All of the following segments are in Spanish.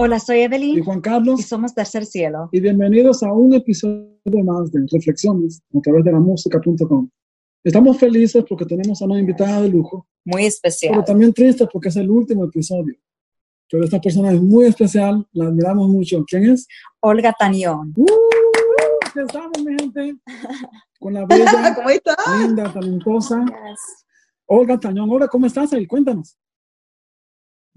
Hola, soy Evelyn y Juan Carlos y somos Tercer Cielo. y bienvenidos a un episodio más de Reflexiones a través de la música.com. Estamos felices porque tenemos a una invitada de lujo, Muy pero especial. también tristes porque es el último episodio. Pero esta persona es muy especial, la admiramos mucho. ¿Quién es? Olga Tañón. ¡Uh! Estamos, mi gente, con la bella, ¿Cómo estás? linda, talentosa Olga Tañón. Olga, ¿cómo estás ahí? Cuéntanos.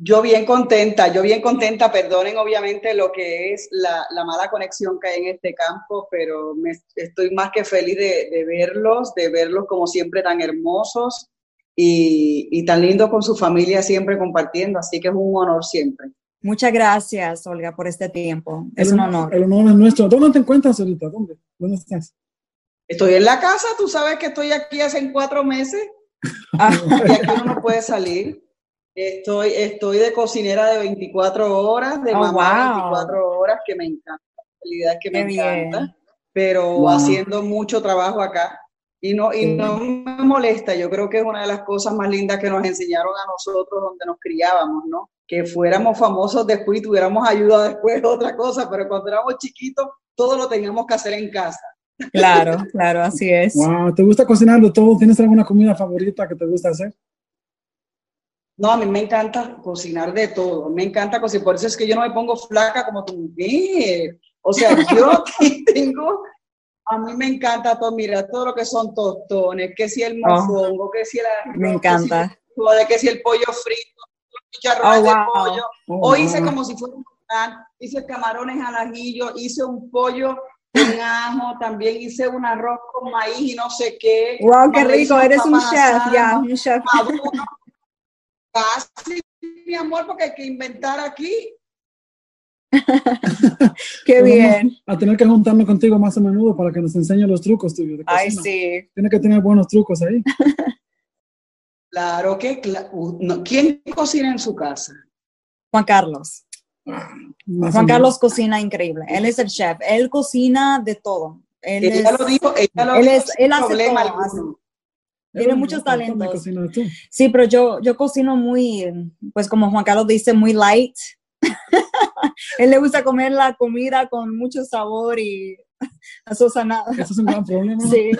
Yo bien contenta, yo bien contenta, perdonen obviamente lo que es la, la mala conexión que hay en este campo, pero me, estoy más que feliz de, de verlos, de verlos como siempre tan hermosos y, y tan lindos con su familia siempre compartiendo, así que es un honor siempre. Muchas gracias, Olga, por este tiempo. Es El un honor- honor. El honor es nuestro. ¿Dónde te encuentras ahorita? ¿Dónde? ¿Dónde estás? Estoy en la casa, tú sabes que estoy aquí hace cuatro meses Ah, y aquí uno no puede salir. Estoy, estoy de cocinera de 24 horas, de Oh, mamá wow. 24 horas, que me encanta. La realidad es que Qué me bien. encanta, pero Wow. haciendo mucho trabajo acá. Y no, y no me molesta, yo creo que es una de las cosas más lindas que nos enseñaron a nosotros donde nos criábamos, ¿no? Que fuéramos famosos después y tuviéramos ayuda después, otra cosa, pero cuando éramos chiquitos, todo lo teníamos que hacer en casa. claro, claro, así es. Wow, ¿te gusta cocinar de todo? ¿Tienes alguna comida favorita que te gusta hacer? No, a mí me encanta cocinar de todo, me encanta cocinar, por eso es que yo no me pongo flaca como tu mujer. O sea, yo aquí tengo, a mí me encanta todo, mira, todo lo que son tostones, que si el Oh, mofongo, que si el arroz, Me que encanta. si el joder, que si el pollo frito, chicharrones Oh, de pollo. Oh, Hoy hice como si fuera un pan, hice camarones al ajillo, hice un pollo con ajo, también hice un arroz con maíz y no sé qué. Wow, qué rico. Eres un chef, ya, un chef. Casi, mi amor, porque hay que inventar aquí. Qué bien. A tener que juntarme contigo más a menudo para que nos enseñe los trucos tuyos de Ay, sí. Tiene que tener buenos trucos ahí. Claro que, no, ¿quién cocina en su casa? Juan Carlos. Más o Juan. Carlos cocina increíble. Él es el chef. Él cocina de todo. Él Ella es- lo dijo, ella lo él dijo es- él hace problema todo, alguno. Tiene muchos ¿cuánto me talentos. tú? Sí, pero yo, yo cocino muy, pues como Juan Carlos dice, muy light. Él le gusta comer la comida con mucho sabor y asozanada. Eso es un gran problema. Sí,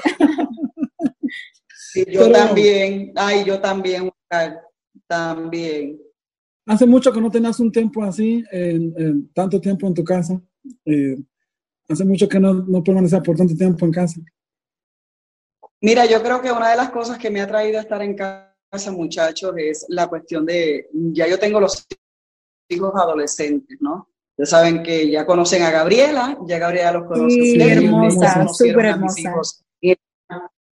Sí, yo Pero- también, ay, yo también, también. Hace mucho que no tenías un tiempo así, en, en tanto tiempo en tu casa. Eh, hace mucho que no, no permanecías por tanto tiempo en casa. Mira, yo creo que una de las cosas que me ha traído a estar en casa, muchachos, es la cuestión de, ya yo tengo los hijos adolescentes, ¿no? Ya saben que ya conocen a Gabriela, ya Gabriela los conoce. Sí, hermosa, súper hermosa. y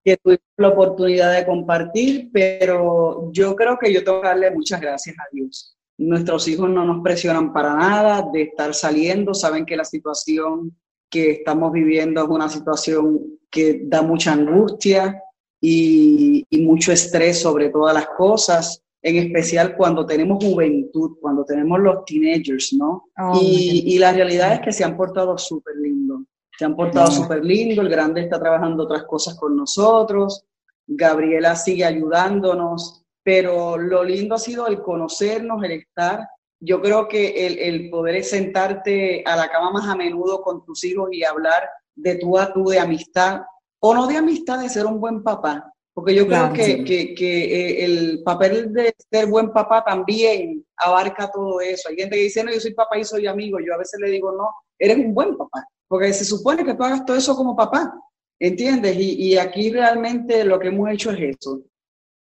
que tuve la oportunidad de compartir, pero yo creo que yo tengo que darle muchas gracias a Dios. Nuestros hijos no nos presionan para nada de estar saliendo, saben que la situación que estamos viviendo es una situación que da mucha angustia y, y mucho estrés sobre todas las cosas, en especial cuando tenemos juventud, cuando tenemos los teenagers, ¿no? Oh, y, y la realidad es que se han portado súper lindo, se han portado súper lindo, el grande está trabajando otras cosas con nosotros, Gabriela sigue ayudándonos, pero lo lindo ha sido el conocernos, el estar. Yo creo que el, el poder sentarte a la cama más a menudo con tus hijos y hablar de tú a tú, de amistad, o no de amistad, de ser un buen papá, porque yo Claro, creo que, sí. que, que, eh, el papel de ser buen papá también abarca todo eso. Hay gente que dice, no, yo soy papá y soy amigo. Yo a veces le digo, no, eres un buen papá, porque se supone que tú hagas todo eso como papá, ¿entiendes? Y, y aquí realmente lo que hemos hecho es eso.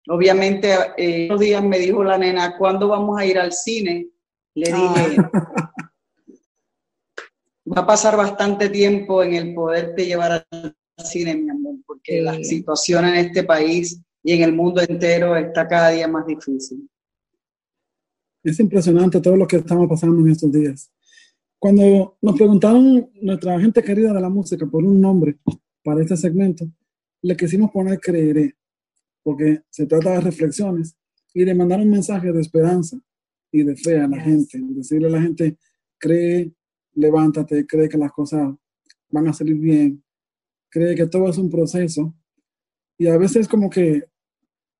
Obviamente, eh, unos días me dijo la nena, ¿cuándo vamos a ir al cine? Le dije, va a pasar bastante tiempo en el poderte llevar al cine, mi amor, porque Sí. la situación en este país y en el mundo entero está cada día más difícil. Es impresionante todo lo que estamos pasando en estos días. Cuando nos preguntaron nuestra gente querida de la música por un nombre para este segmento, le quisimos poner Creeré, porque se trata de reflexiones y de mandar un mensaje de esperanza y de fe a la gente, decirle a la gente, cree, levántate, cree que las cosas van a salir bien, cree que todo es un proceso. Y a veces como que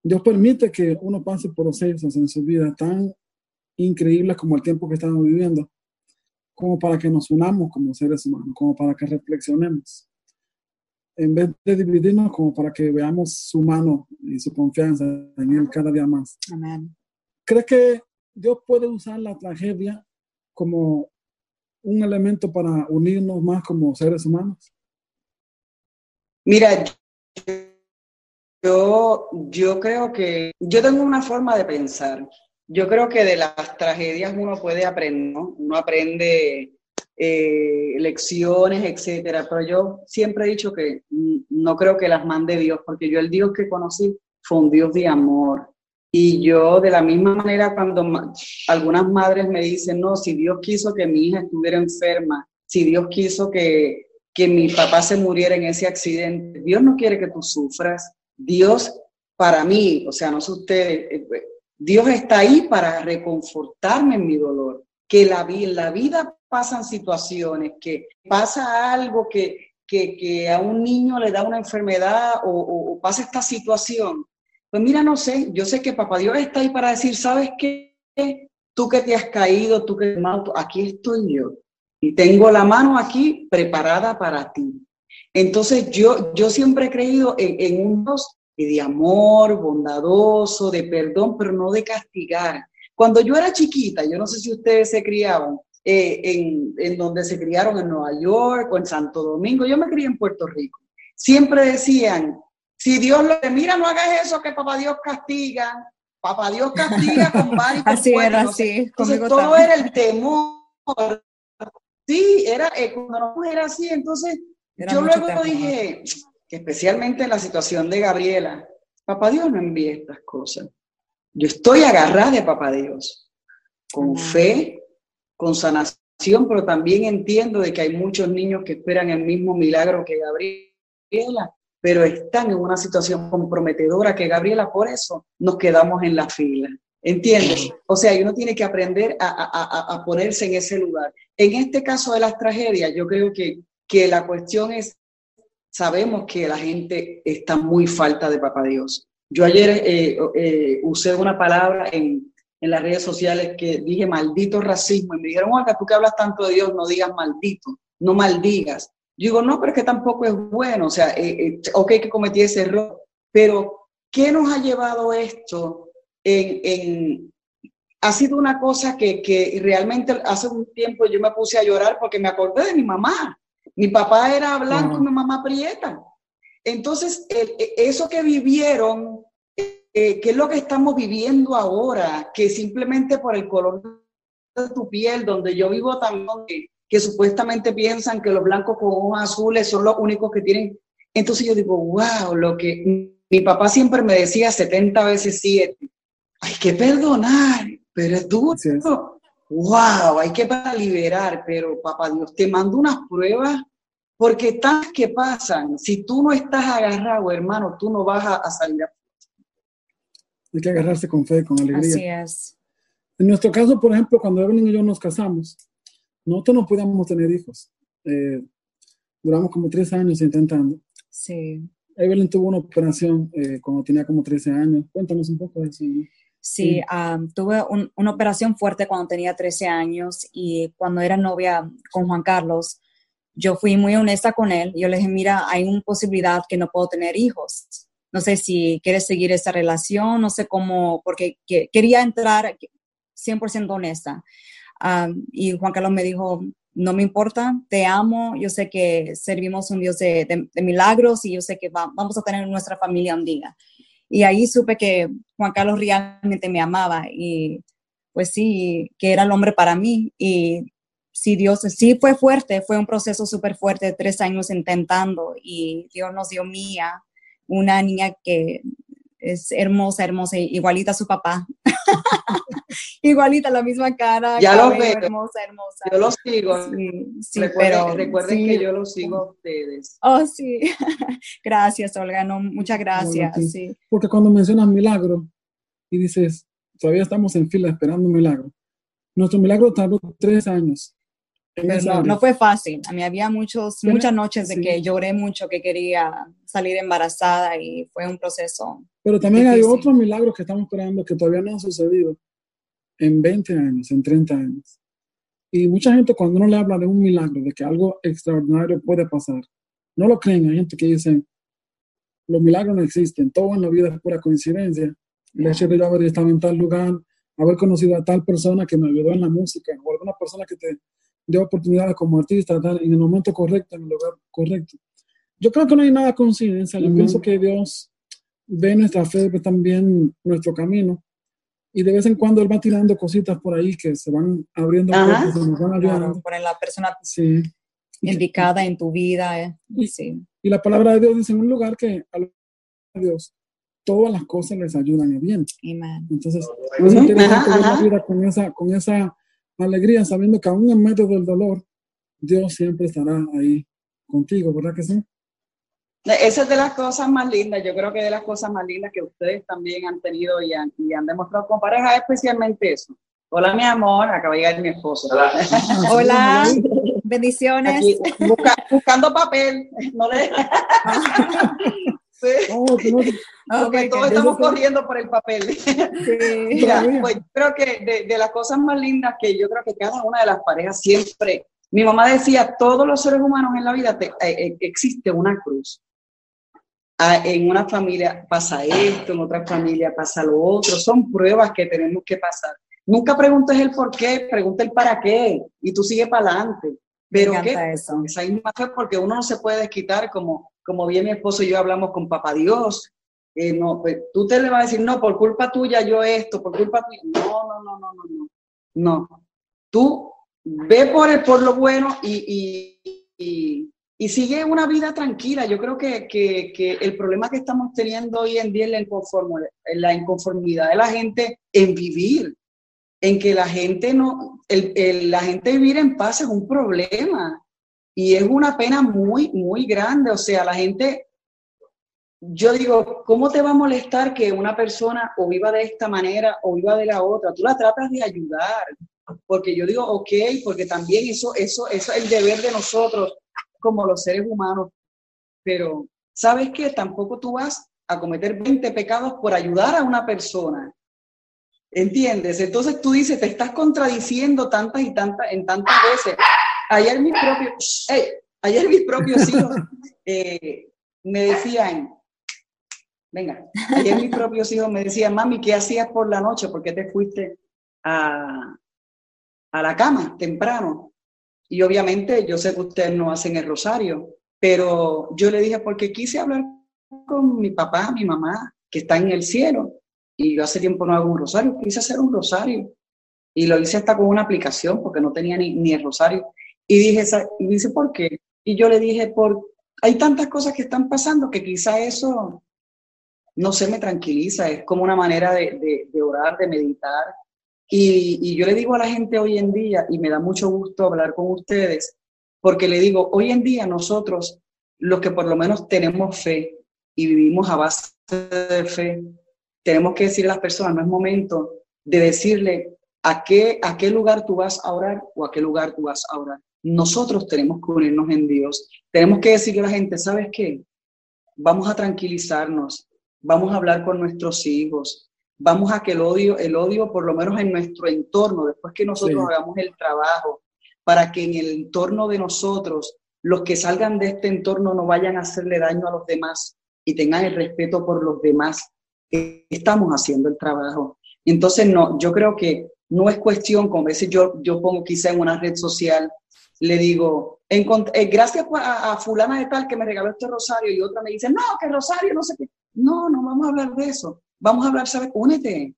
Dios permite que uno pase procesos en su vida tan increíbles como el tiempo que estamos viviendo, como para que nos unamos como seres humanos, como para que reflexionemos. En vez de dividirnos, como para que veamos su mano y su confianza en Él cada día más. Amén. ¿Crees que Dios puede usar la tragedia como un elemento para unirnos más como seres humanos? Mira, yo, yo creo que yo tengo una forma de pensar. Yo creo que de las tragedias uno puede aprender, ¿no? Uno aprende eh, lecciones, etcétera. Pero yo siempre he dicho que no creo que las mande Dios, porque yo el Dios que conocí fue un Dios de amor. Y yo de la misma manera cuando algunas madres me dicen, no, si Dios quiso que mi hija estuviera enferma, si Dios quiso que, que mi papá se muriera en ese accidente, Dios no quiere que tú sufras. Dios para mí, o sea, no sé ustedes, eh, Dios está ahí para reconfortarme en mi dolor. Que la, la vida pasan situaciones, que pasa algo que, que, que, a un niño le da una enfermedad o, pasa esta situación. Pues mira, no sé, yo sé que Papá Dios está ahí para decir, ¿sabes qué? Tú que te has caído, tú que aquí estoy yo. Y tengo la mano aquí preparada para ti. Entonces yo, yo siempre he creído en, en un Dios de amor, bondadoso, de perdón, pero no de castigar. Cuando yo era chiquita, yo no sé si ustedes se criaban eh, en, en, donde se criaron en Nueva York o en Santo Domingo, yo me crié en Puerto Rico. Siempre decían, si Dios lo mira, no hagas eso que papá Dios castiga. Papá Dios castiga con varios. así era, así. Entonces todo era el temor. Sí, era, eh, cuando no era así, entonces era yo luego temor. dije, que especialmente en la situación de Gabriela, papá Dios no envía estas cosas. Yo estoy agarrada de papá Dios, con fe, con sanación, pero también entiendo de que hay muchos niños que esperan el mismo milagro que Gabriela, pero están en una situación comprometedora que Gabriela, por eso nos quedamos en la fila. ¿Entiendes? O sea, uno tiene que aprender a, a, a, ponerse en ese lugar. En este caso de las tragedias, yo creo que, que la cuestión es sabemos que la gente está muy falta de papá Dios. Yo ayer eh, eh, usé una palabra en, en, las redes sociales que dije maldito racismo y me dijeron, Olga, tú que hablas tanto de Dios, no digas maldito, no maldigas. Yo digo, no, pero es que tampoco es bueno, o sea, eh, ok que cometí ese error, pero ¿qué nos ha llevado esto en, en ha sido una cosa que, que realmente hace un tiempo yo me puse a llorar porque me acordé de mi mamá. Mi papá era blanco y mi mamá prieta. Entonces, el, eso que vivieron, eh, que es lo que estamos viviendo ahora, que simplemente por el color de tu piel, donde yo vivo también, que, supuestamente piensan que los blancos con ojos azules son los únicos que tienen. Entonces yo digo, wow, lo que mi papá siempre me decía 70 veces 7. Hay que perdonar, pero es duro. Sí wow, hay que para liberar, pero papá Dios te manda unas pruebas porque tantas que pasan, si tú no estás agarrado, hermano, tú no vas a, a salir a Hay que agarrarse con fe, con alegría. Así es. En nuestro caso, por ejemplo, cuando Evelyn y yo nos casamos, nosotros no podíamos tener hijos. Eh, duramos como tres años intentando. Sí. Evelyn tuvo una operación eh, cuando tenía como 13 años. Cuéntanos un poco de eso. ¿no? Sí, um, tuve un, una operación fuerte cuando tenía 13 años y cuando era novia con Juan Carlos, yo fui muy honesta con él. Yo le dije, mira, hay una posibilidad que no puedo tener hijos. No sé si quieres seguir esa relación, no sé cómo, porque que, quería entrar 100% honesta. Um, y Juan Carlos me dijo, no me importa, te amo, yo sé que servimos un Dios de, de, de milagros y yo sé que va, vamos a tener nuestra familia un día. Y ahí supe que Juan Carlos realmente me amaba y pues sí, que era el hombre para mí. Y sí, Dios sí fue fuerte, fue un proceso súper fuerte, tres años intentando y Dios nos dio mía, una niña que es hermosa, hermosa, igualita a su papá. igualita, la misma cara. Ya lo veo. Hermosa, hermosa. Yo lo sigo. Sí, sí recuerden, pero, recuerden sí. que yo lo sigo a ustedes. Oh, sí. gracias, Olga. No, muchas gracias. Bueno, sí. Porque cuando mencionas milagro y dices, todavía estamos en fila esperando un milagro. Nuestro milagro tardó tres años. Pero no, no, fue fácil. A mí había muchos, muchas noches de sí. que lloré mucho, que quería salir embarazada y fue un proceso. Pero también difícil. hay otros milagros que estamos esperando que todavía no han sucedido en 20 años, en 30 años. Y mucha gente cuando uno le habla de un milagro, de que algo extraordinario puede pasar, no lo creen. Hay gente que dice, los milagros no existen, todo en la vida es pura coincidencia. El hecho de yo haber estado en tal lugar, haber conocido a tal persona que me ayudó en la música, o alguna persona que te dio oportunidades como artista, tal, en el momento correcto, en el lugar correcto. Yo creo que no hay nada coincidencia. Yo pienso que Dios ve nuestra fe, ve también nuestro camino. Y de vez en cuando Él va tirando cositas por ahí que se van abriendo, cosas, se nos van ayudando. Claro, la persona sí. indicada en tu vida. Eh. Y, sí. y la palabra de Dios dice en un lugar que a Dios todas las cosas les ayudan a bien. Entonces, es interesante la vida con esa, con esa alegría, sabiendo que aún en medio del dolor, Dios siempre estará ahí contigo, ¿verdad que sí? Esa es de las cosas más lindas, yo creo que de las cosas más lindas que ustedes también han tenido y han, y han demostrado con pareja, especialmente eso. Hola, mi amor, acaba de llegar mi esposo. Hola, bendiciones. buscando papel, no le... sí. Oh, Porque todos estamos corriendo por el papel. Mira, pues creo que de, de, las cosas más lindas que yo creo que cada una de las parejas siempre, mi mamá decía, todos los seres humanos en la vida te, eh, eh, existe una cruz. Ah, en una familia pasa esto, en otra familia pasa lo otro, son pruebas que tenemos que pasar. Nunca preguntes el por qué, pregunta el para qué y tú sigue para adelante. Pero qué, eso. esa misma fe porque uno no se puede desquitar como, como bien mi esposo y yo hablamos con papá Dios. Eh, no, pues, tú te le vas a decir, no, por culpa tuya yo esto, por culpa tuya. No, no, no, no, no, no. No. Tú ve por, el, por lo bueno y, y y sigue una vida tranquila. Yo creo que, que, el problema que estamos teniendo hoy en día es la, inconformidad de la gente en vivir, en que la gente no, el, la gente vivir en paz es un problema y es una pena muy, muy grande. O sea, la gente, yo digo, ¿cómo te va a molestar que una persona o viva de esta manera o viva de la otra? Tú la tratas de ayudar, porque yo digo, ok, porque también eso, eso, eso es el deber de nosotros como los seres humanos, pero ¿sabes qué? Tampoco tú vas a cometer 20 pecados por ayudar a una persona. ¿Entiendes? Entonces tú dices, te estás contradiciendo tantas y tantas, en tantas veces. Ayer mis propios, ayer mis propios hijos eh, me decían, venga, ayer mis propios hijos me decían, mami, ¿qué hacías por la noche? ¿Por qué te fuiste a, a la cama temprano? Y obviamente yo sé que ustedes no hacen el rosario, pero yo le dije porque quise hablar con mi papá, mi mamá, que está en el cielo. Y yo hace tiempo no hago un rosario, quise hacer un rosario. Y lo hice hasta con una aplicación porque no tenía ni, ni el rosario. Y dije, y dice, ¿por qué? Y yo le dije, por, hay tantas cosas que están pasando que quizá eso, no sé, me tranquiliza. Es como una manera de, de, de orar, de meditar, y, yo le digo a la gente hoy en día, y me da mucho gusto hablar con ustedes, porque le digo, hoy en día nosotros, los que por lo menos tenemos fe y vivimos a base de fe, tenemos que decirle a las personas, no es momento de decirle a qué, a qué lugar tú vas a orar o a qué lugar tú vas a orar. Nosotros tenemos que unirnos en Dios. Tenemos que decirle a la gente, ¿sabes qué? Vamos a tranquilizarnos, vamos a hablar con nuestros hijos, vamos a que el odio, el odio por lo menos en nuestro entorno, después que nosotros hagamos el trabajo, para que en el entorno de nosotros, los que salgan de este entorno no vayan a hacerle daño a los demás y tengan el respeto por los demás, estamos haciendo el trabajo. Entonces, no, yo creo que no es cuestión, como a veces yo, yo pongo quizá en una red social, le digo, eh, gracias a, fulana de tal que me regaló este rosario y otra me dice, no, que rosario, no sé qué. No, no vamos a hablar de eso. Vamos a hablar, ¿sabes? Únete,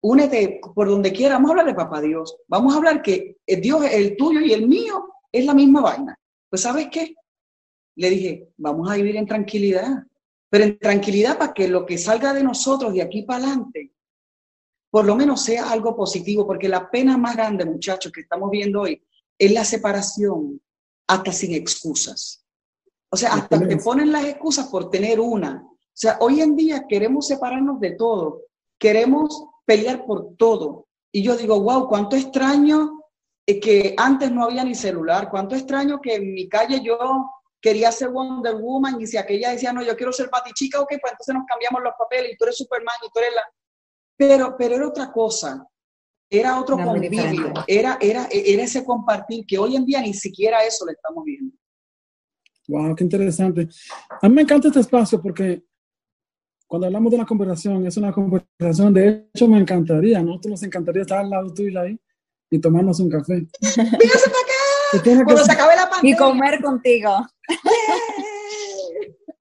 únete por donde quiera. Vamos a hablar de Papá Dios. Vamos a hablar que Dios, el tuyo y el mío, es la misma vaina. Pues, ¿sabes qué? Le dije, vamos a vivir en tranquilidad, pero en tranquilidad para que lo que salga de nosotros de aquí para adelante, por lo menos sea algo positivo, porque la pena más grande, muchachos, que estamos viendo hoy, es la separación hasta sin excusas. O sea, hasta te ponen las excusas por tener una, o sea, hoy en día queremos separarnos de todo, queremos pelear por todo. Y yo digo, wow, cuánto extraño eh, que antes no había ni celular, cuánto extraño que en mi calle yo quería ser Wonder Woman y si aquella decía, no, yo quiero ser Chica, ok, pues entonces nos cambiamos los papeles y tú eres Superman y tú eres la... Pero, pero era otra cosa. era otro convivio, era, era, era ese compartir que hoy en día ni siquiera eso le estamos viendo. Wow, qué interesante. A mí me encanta este espacio porque cuando hablamos de una conversación, es una conversación, de hecho me encantaría, ¿no? Nosotros nos encantaría estar al lado tuyo ahí y tomarnos un café. Cuando se acabe la pandemia. Y comer contigo.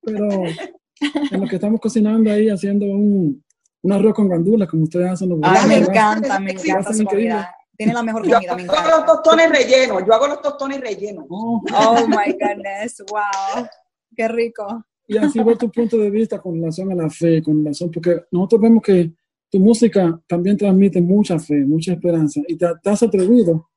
Pero en lo que estamos cocinando ahí, haciendo un, un arroz con gandulas, como ustedes hacen. Ah, me encanta, me encanta su comida. Tiene la mejor comida, me encanta. Yo hago los tostones rellenos, yo hago los tostones rellenos. Oh, oh my goodness, wow, qué rico. Y así ver tu punto de vista con relación a la fe, con relación, porque nosotros vemos que tu música también transmite mucha fe, mucha esperanza, y te, has atrevido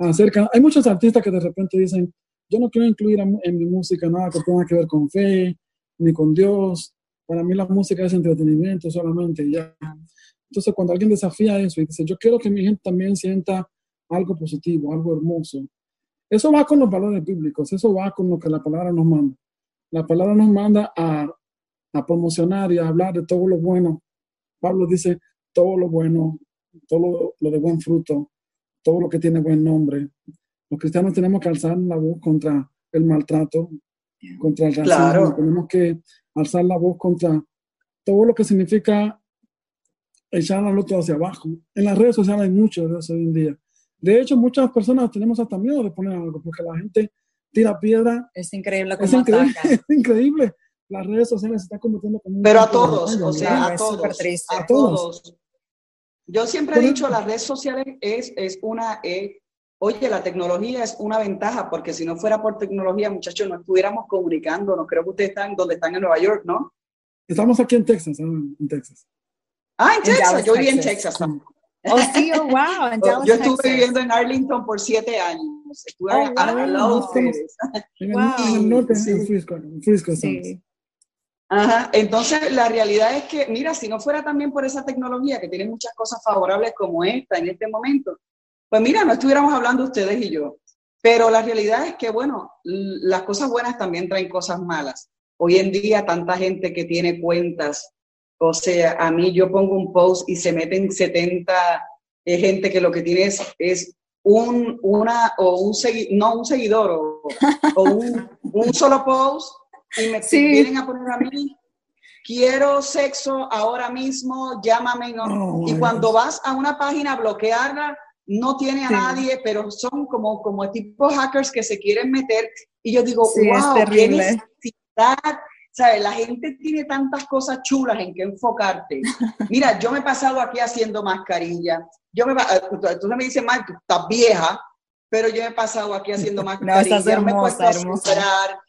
a acercar. Hay muchos artistas que de repente dicen, yo no quiero incluir en mi música nada que tenga que ver con fe, ni con Dios, para mí la música es entretenimiento solamente, ya. Entonces, cuando alguien desafía eso y dice, yo quiero que mi gente también sienta algo positivo, algo hermoso, eso va con los valores bíblicos, eso va con lo que la palabra nos manda. La palabra nos manda a, a promocionar y a hablar de todo lo bueno. Pablo dice, todo lo bueno, todo lo, de buen fruto, todo lo que tiene buen nombre. Los cristianos tenemos que alzar la voz contra el maltrato, contra el racismo. Tenemos que alzar la voz contra todo lo que significa echar al otro hacia abajo. En las redes sociales hay mucho de eso hoy en día. De hecho, muchas personas tenemos hasta miedo de poner algo porque la gente tira piedra. Es increíble es increíble, es increíble. Las redes sociales se están convirtiendo como Pero a todos, o sea, a todos, a todos. Yo siempre he dicho, las redes sociales es, es una, Oye, la tecnología es una ventaja porque si no fuera por tecnología, muchachos, no estuviéramos comunicando. No creo que ustedes están donde están en Nueva York, ¿no? Estamos aquí en Texas, en Texas. Ah, en Texas. Yo viví en Texas. Oh, sí, oh, wow. En Dallas, yo estuve viviendo en Arlington por siete años. Estuve oh, al lado de ustedes. En el norte, en Frisco. En Frisco sí. Ajá. Entonces, la realidad es que, mira, si no fuera también por esa tecnología que tiene muchas cosas favorables como esta en este momento, pues mira, no estuviéramos hablando ustedes y yo. Pero la realidad es que, bueno, las cosas buenas también traen cosas malas. Hoy en día, tanta gente que tiene cuentas, o sea, a mí yo pongo un post y se meten 70 eh, gente que lo que tiene es, un, una, o un no un seguidor, o, un, solo post y me vienen a poner a mí quiero sexo ahora mismo, llámame. Oh, y cuando vas a una página a bloquearla, no tiene a nadie, pero son como, como tipo hackers que se quieren meter. Y yo digo, wow, qué necesidad. ¿Sabes? La gente tiene tantas cosas chulas en que enfocarte. Mira, yo me he pasado aquí haciendo mascarilla. Yo me, tú me dices, Mar, tú estás vieja, pero yo me he pasado aquí haciendo mascarilla. No, me he puesto a sembrar.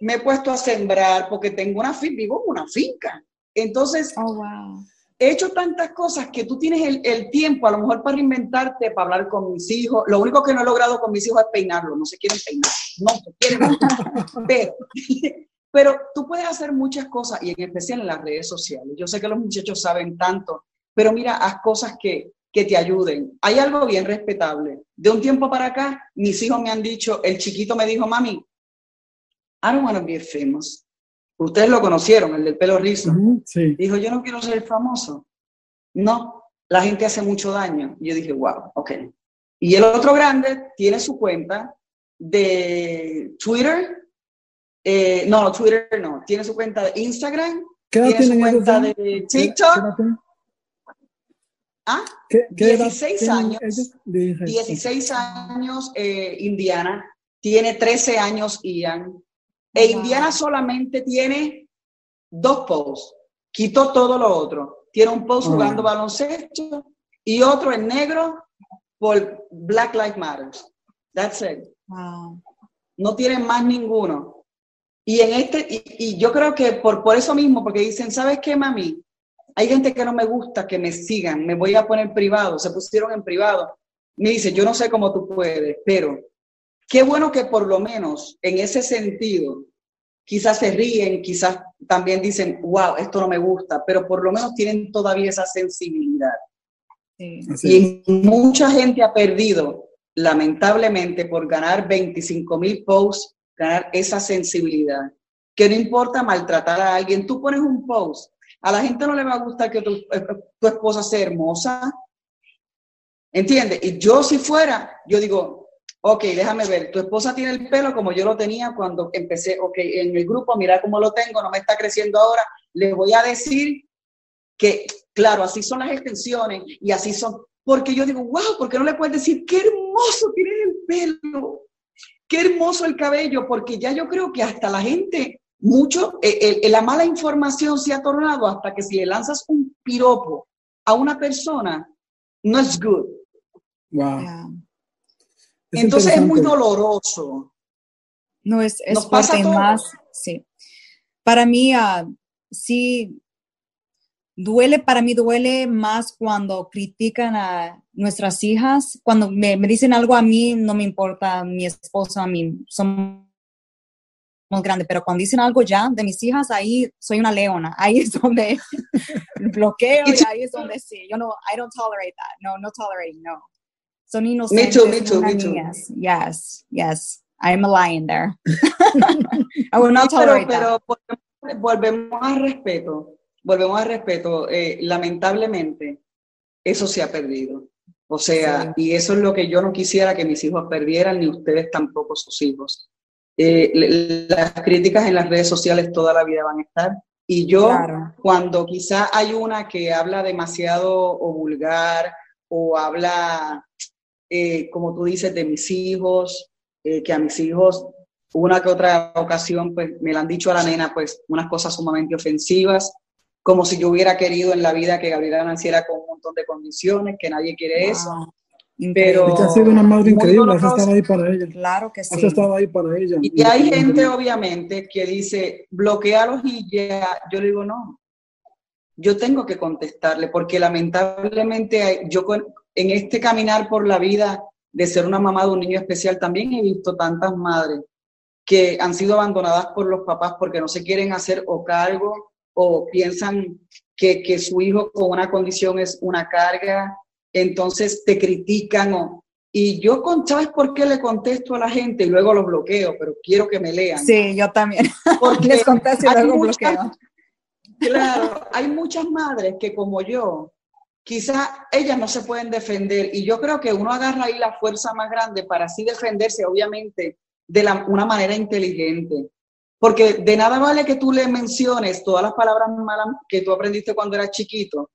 Me he puesto a sembrar porque tengo una finca, vivo en una finca. Entonces, oh, wow he hecho tantas cosas que tú tienes el, tiempo a lo mejor para reinventarte, para hablar con mis hijos. Lo único que no he logrado con mis hijos es peinarlo, no se quieren peinar, no se quieren pero, pero tú puedes hacer muchas cosas y en especial en las redes sociales. Yo sé que los muchachos saben tanto, pero mira, haz cosas que, que te ayuden. Hay algo bien respetable. De un tiempo para acá, mis hijos me han dicho, el chiquito me dijo, mami, I don't want to be famous. Ustedes lo conocieron, el del pelo rizo. Dijo, yo no quiero ser famoso. No, la gente hace mucho daño. Y yo dije, wow, ok. Y el otro grande tiene su cuenta de Twitter. Eh, no, Twitter no. Tiene su cuenta de Instagram. tiene su cuenta de TikTok. ¿Ah? ¿Qué, 16 años. 16 años eh, Indiana. Tiene 13 años Ian. E Indiana solamente tiene dos posts. Quitó todo lo otro. Tiene un post jugando baloncesto y otro en negro por Black Lives Matter. That's it. No tiene más ninguno. Y en este, y, yo creo que por, por eso mismo, porque dicen, ¿sabes qué, mami? Hay gente que no me gusta que me sigan, me voy a poner privado, se pusieron en privado. Me dice, yo no sé cómo tú puedes, pero Qué bueno que por lo menos en ese sentido, quizás se ríen, quizás también dicen, wow, esto no me gusta, pero por lo menos tienen todavía esa sensibilidad. Y mucha gente ha perdido, lamentablemente, por ganar 25 mil posts, ganar esa sensibilidad. Que no importa maltratar a alguien, tú pones un post, a la gente no le va a gustar que tu, eh, tu esposa sea hermosa, ¿Entiendes? Y yo si fuera, yo digo, ok, déjame ver, tu esposa tiene el pelo como yo lo tenía cuando empecé, ok, en el grupo, mira cómo lo tengo, no me está creciendo ahora, le voy a decir que, claro, así son las extensiones y así son, porque yo digo, wow, ¿por qué no le puedes decir, qué hermoso tienes el pelo? Qué hermoso el cabello, porque ya yo creo que hasta la gente, mucho, eh, la mala información se ha tornado hasta que si le lanzas un piropo a una persona, no es good. Wow. Entonces es muy doloroso. No, es, es fuerte más, sí. Para mí, uh, sí, duele, para mí duele más cuando critican a nuestras hijas. Cuando me, me dicen algo a mí, no me importa, mi esposo, a mí, somos grandes, pero cuando dicen algo ya de mis hijas, ahí soy una leona. Ahí es donde bloqueo y ahí es donde sí. Yo no, I don't tolerate that. No, no tolerate, no. Son inocentes. Me too, me too, me too. Yes, yes. I am a lion there. I will not tolerate pero, pero volvemos al respeto. Volvemos al respeto. Eh, lamentablemente, eso se ha perdido. O sea, y eso es lo que yo no quisiera que mis hijos perdieran, ni ustedes tampoco sus hijos. Eh, las críticas en las redes sociales toda la vida van a estar. Y yo, cuando quizá hay una que habla demasiado o vulgar o habla eh, como tú dices, de mis hijos, eh, que a mis hijos una que otra ocasión pues me la han dicho a la nena pues unas cosas sumamente ofensivas, como si yo hubiera querido en la vida que Gabriela naciera con un montón de condiciones, que nadie quiere eso. Pero ha sido una madre increíble, has estado ahí para ella. Claro que sí. Has estado ahí para ella. Y hay gente, obviamente, que dice, bloquealos y ya. Yo le digo, no. Yo tengo que contestarle, porque lamentablemente yo en este caminar por la vida de ser una mamá de un niño especial, también he visto tantas madres que han sido abandonadas por los papás porque no se quieren hacer o cargo o piensan que, que su hijo con una condición es una carga, entonces te critican o, y yo, ¿sabes por qué le contesto a la gente y luego los bloqueo? Pero quiero que me lean. Sí, yo también. Porque les contesto y luego bloqueo. Claro, hay muchas madres que como yo quizá ellas no se pueden defender y yo creo que uno agarra ahí la fuerza más grande para así defenderse, obviamente, de la, una manera inteligente. Porque de nada vale que tú le menciones todas las palabras malas que tú aprendiste cuando eras chiquito,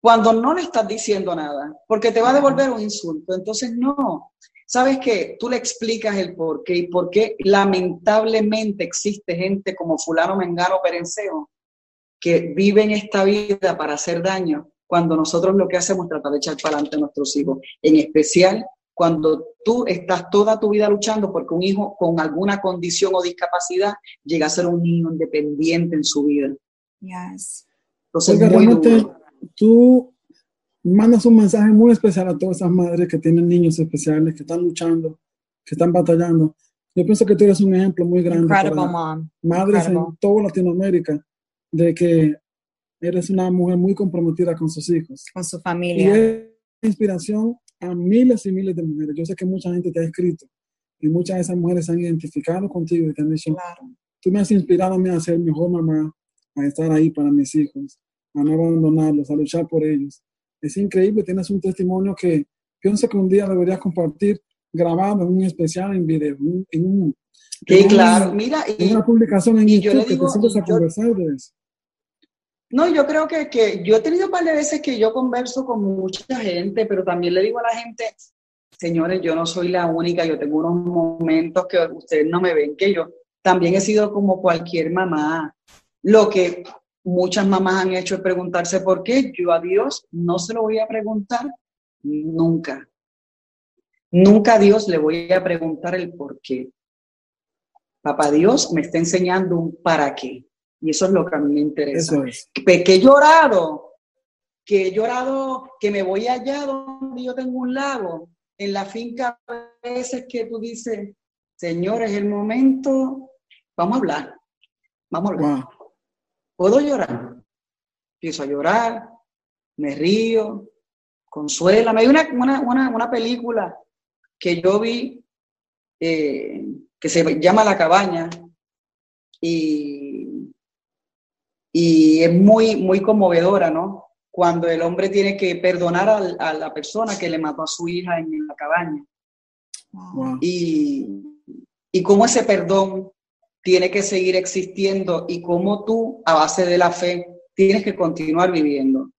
cuando no le estás diciendo nada, porque te va a devolver un insulto. Entonces, no. ¿Sabes qué? Tú le explicas el por qué y por qué lamentablemente existe gente como fulano, mengano, perenceo, que vive en esta vida para hacer daño cuando nosotros lo que hacemos es tratar de echar para adelante a nuestros hijos, en especial cuando tú estás toda tu vida luchando porque un hijo con alguna condición o discapacidad llega a ser un niño independiente en su vida. Yes. Entonces, realmente tú mandas un mensaje muy especial a todas esas madres que tienen niños especiales, que están luchando, que están batallando. Yo pienso que tú eres un ejemplo muy grande para madres en toda Latinoamérica de que Eres una mujer muy comprometida con sus hijos. Con su familia. Y es inspiración a miles y miles de mujeres. Yo sé que mucha gente te ha escrito y muchas de esas mujeres se han identificado contigo y te han dicho, claro. tú me has inspirado a mí a ser mejor mamá, a estar ahí para mis hijos, a no abandonarlos, a luchar por ellos. Es increíble, tienes un testimonio que pienso que un día deberías compartir grabado en un especial en video, en un... Sí, claro, mira, y, una publicación en YouTube que te sientes a conversar de eso. No, yo creo que, que yo he tenido un par de veces que yo converso con mucha gente, pero también le digo a la gente, señores, yo no soy la única, yo tengo unos momentos que ustedes no me ven, que yo también he sido como cualquier mamá. Lo que muchas mamás han hecho es preguntarse por qué. Yo a Dios no se lo voy a preguntar nunca. Nunca a Dios le voy a preguntar el por qué. Papá Dios me está enseñando un para qué. Y eso es lo que a mí me interesa. Que, he llorado, que he llorado, que me voy allá donde yo tengo un lago, en la finca a veces que tú dices, Señor, es el momento, vamos a hablar, vamos a hablar. ¿Puedo llorar? Empiezo a llorar, me río, consuela. Hay una, una, una, película que yo vi eh, que se llama La Cabaña y y es muy, muy conmovedora, ¿no? cuando el hombre tiene que perdonar a, la persona que le mató a su hija en, la cabaña. Y, y cómo ese perdón tiene que seguir existiendo y cómo tú, a base de la fe, tienes que continuar viviendo.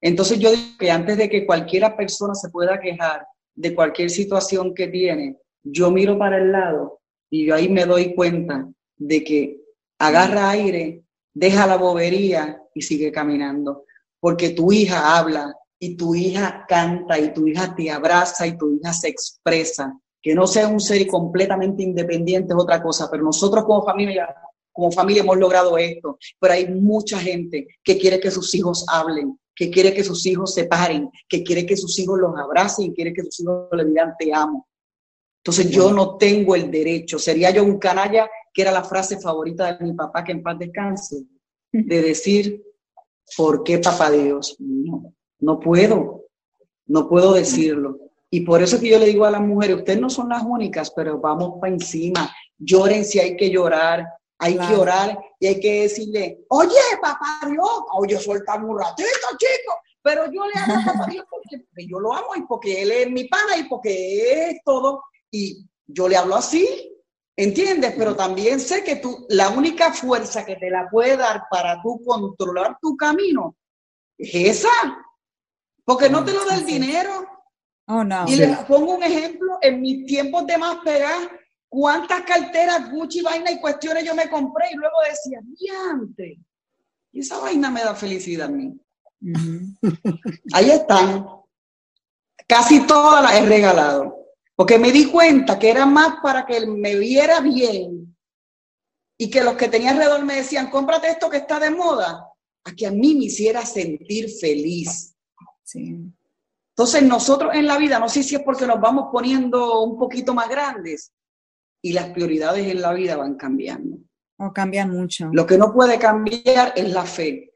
Entonces yo digo que antes de que cualquiera persona se pueda quejar de cualquier situación que tiene, yo miro para el lado y yo ahí me doy cuenta de que agarra aire, deja la bobería y sigue caminando. Porque tu hija habla y tu hija canta y tu hija te abraza y tu hija se expresa. Que no sea un ser completamente independiente es otra cosa, pero nosotros como familia, como familia hemos logrado esto. Pero hay mucha gente que quiere que sus hijos hablen, que quiere que sus hijos se paren, que quiere que sus hijos los abracen y quiere que sus hijos le digan te amo. Entonces yo no tengo el derecho, sería yo un canalla, que era la frase favorita de mi papá, que en paz descanse, de decir, ¿por qué papá Dios? No, no puedo, no puedo decirlo. Y por eso es que yo le digo a las mujeres, ustedes no son las únicas, pero vamos para encima, lloren si hay que llorar, hay que orar y hay que decirle, oye, papá Dios, oye, suéltame un ratito, chico, pero yo le amo a papá Dios porque, yo lo amo y porque él es mi pana y porque es todo y yo le hablo así, ¿entiendes? Pero también sé que tú, la única fuerza que te la puede dar para tú controlar tu camino es esa, porque no te lo da el dinero. Oh, no. Y les pongo un ejemplo, en mis tiempos de más pegar, cuántas carteras Gucci, vaina y cuestiones yo me compré y luego decía, diante, y esa vaina me da felicidad a mí. Ahí están. Casi todas las he regalado. Porque me di cuenta que era más para que él me viera bien y que los que tenía alrededor me decían, cómprate esto que está de moda, a que a mí me hiciera sentir feliz. Entonces nosotros en la vida, no sé si es porque nos vamos poniendo un poquito más grandes y las prioridades en la vida van cambiando. O cambian mucho. Lo que no puede cambiar es la fe.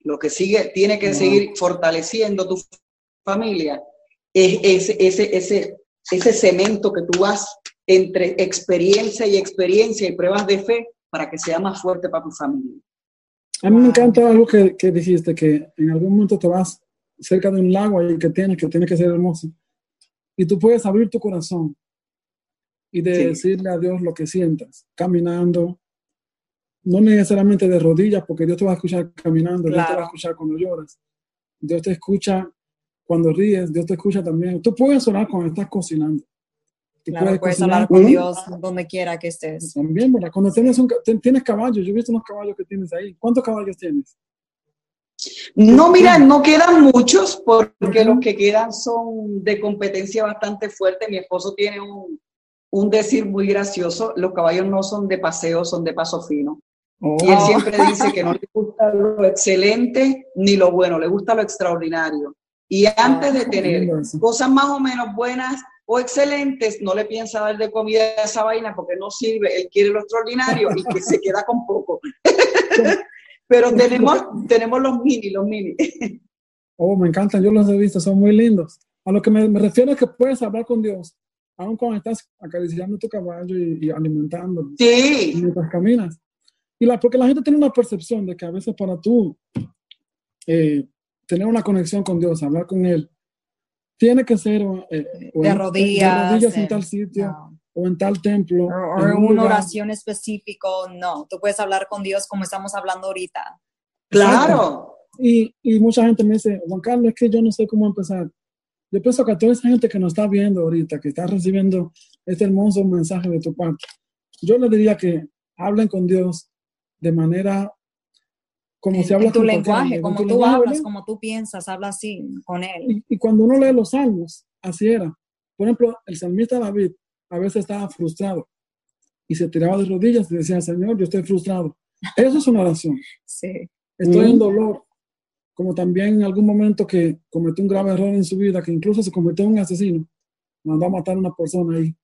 Lo que sigue, tiene que seguir fortaleciendo tu familia es ese, ese, ese ese cemento que tú vas entre experiencia y experiencia y pruebas de fe para que sea más fuerte para tu familia. A mí me encanta algo que, que dijiste, que en algún momento te vas cerca de un lago y que tienes, que tiene que ser hermoso. Y tú puedes abrir tu corazón y de decirle a Dios lo que sientas, caminando, no necesariamente de rodillas, porque Dios te va a escuchar caminando, Dios te va a escuchar cuando lloras, Dios te escucha cuando ríes, Dios te escucha también. Tú puedes orar cuando estás cocinando. claro, puedes, hablar con Dios donde quiera que estés. También, ¿verdad? Cuando tienes, un, tienes caballos, yo he visto unos caballos que tienes ahí. ¿Cuántos caballos tienes? No, mira, no quedan muchos porque los que quedan son de competencia bastante fuerte. Mi esposo tiene un, un decir muy gracioso. Los caballos no son de paseo, son de paso fino. Y él oh. siempre dice que no le gusta lo excelente ni lo bueno, le gusta lo extraordinario. Y antes de tener cosas más o menos buenas o excelentes, no le piensa dar de comida a esa vaina porque no sirve. Él quiere lo extraordinario y que se queda con poco. Pero tenemos, tenemos los mini, los mini. Oh, me encantan, yo los he visto, son muy lindos. A lo que me, refiero es que puedes hablar con Dios, aun cuando estás acariciando tu caballo y, alimentándolo. Sí. Mientras caminas. Y la, porque la gente tiene una percepción de que a veces para tú eh, tener una conexión con Dios, hablar con Él, tiene que ser eh, de, rodillas, en tal sitio o en tal templo. O, en una oración específico, no. Tú puedes hablar con Dios como estamos hablando ahorita. Claro. Y, y, mucha gente me dice, Juan Carlos, es que yo no sé cómo empezar. Yo pienso que a toda esa gente que nos está viendo ahorita, que está recibiendo este hermoso mensaje de tu parte, yo le diría que hablen con Dios de manera como se habla en tu lenguaje, como tú hablas, como tú piensas, habla así con él. Y, cuando uno lee los salmos, así era. Por ejemplo, el salmista David a veces estaba frustrado y se tiraba de rodillas y decía, Señor, yo estoy frustrado. Eso es una oración. Sí. Estoy en dolor. Como también en algún momento que cometió un grave error en su vida, que incluso se convirtió en un asesino, mandó a matar a una persona ahí.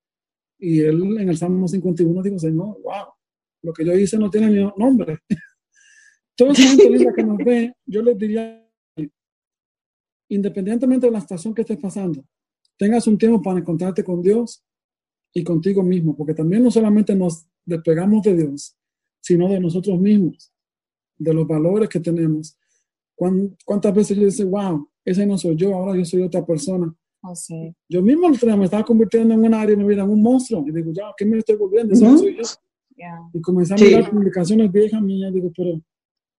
Y él en el Salmo 51 dijo, Señor, wow, lo que yo hice no tiene ni nombre. Toda esa gente linda que nos ve, yo les diría, independientemente de la estación que estés pasando, tengas un tiempo para encontrarte con Dios y contigo mismo, porque también no solamente nos despegamos de Dios, sino de nosotros mismos, de los valores que tenemos. ¿Cuántas veces yo decía, wow, ese no soy yo, ahora yo soy otra persona? Oh, sí. Yo mismo me estaba convirtiendo en un área de mi vida, en un monstruo. Y digo, ya, ¿qué me estoy volviendo? Eso no soy yo. Y comencé a mirar publicaciones viejas mías. Digo, pero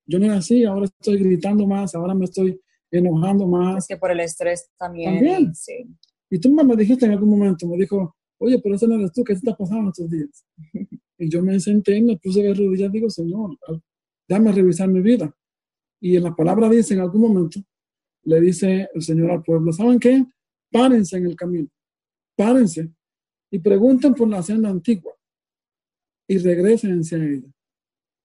yo no era así, ahora estoy gritando más, ahora me estoy enojando más. Es que por el estrés también. También. Sí. Y tú me dijiste en algún momento, me dijo, oye, pero eso no eres tú, ¿qué te está pasando estos días? y yo me senté me puse de rodillas, digo, Señor, déjame revisar mi vida. Y en la palabra dice, en algún momento, le dice el Señor al pueblo, ¿saben qué? Párense en el camino, párense y pregunten por la senda antigua y regresen hacia ella.